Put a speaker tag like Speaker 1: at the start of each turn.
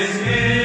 Speaker 1: is me.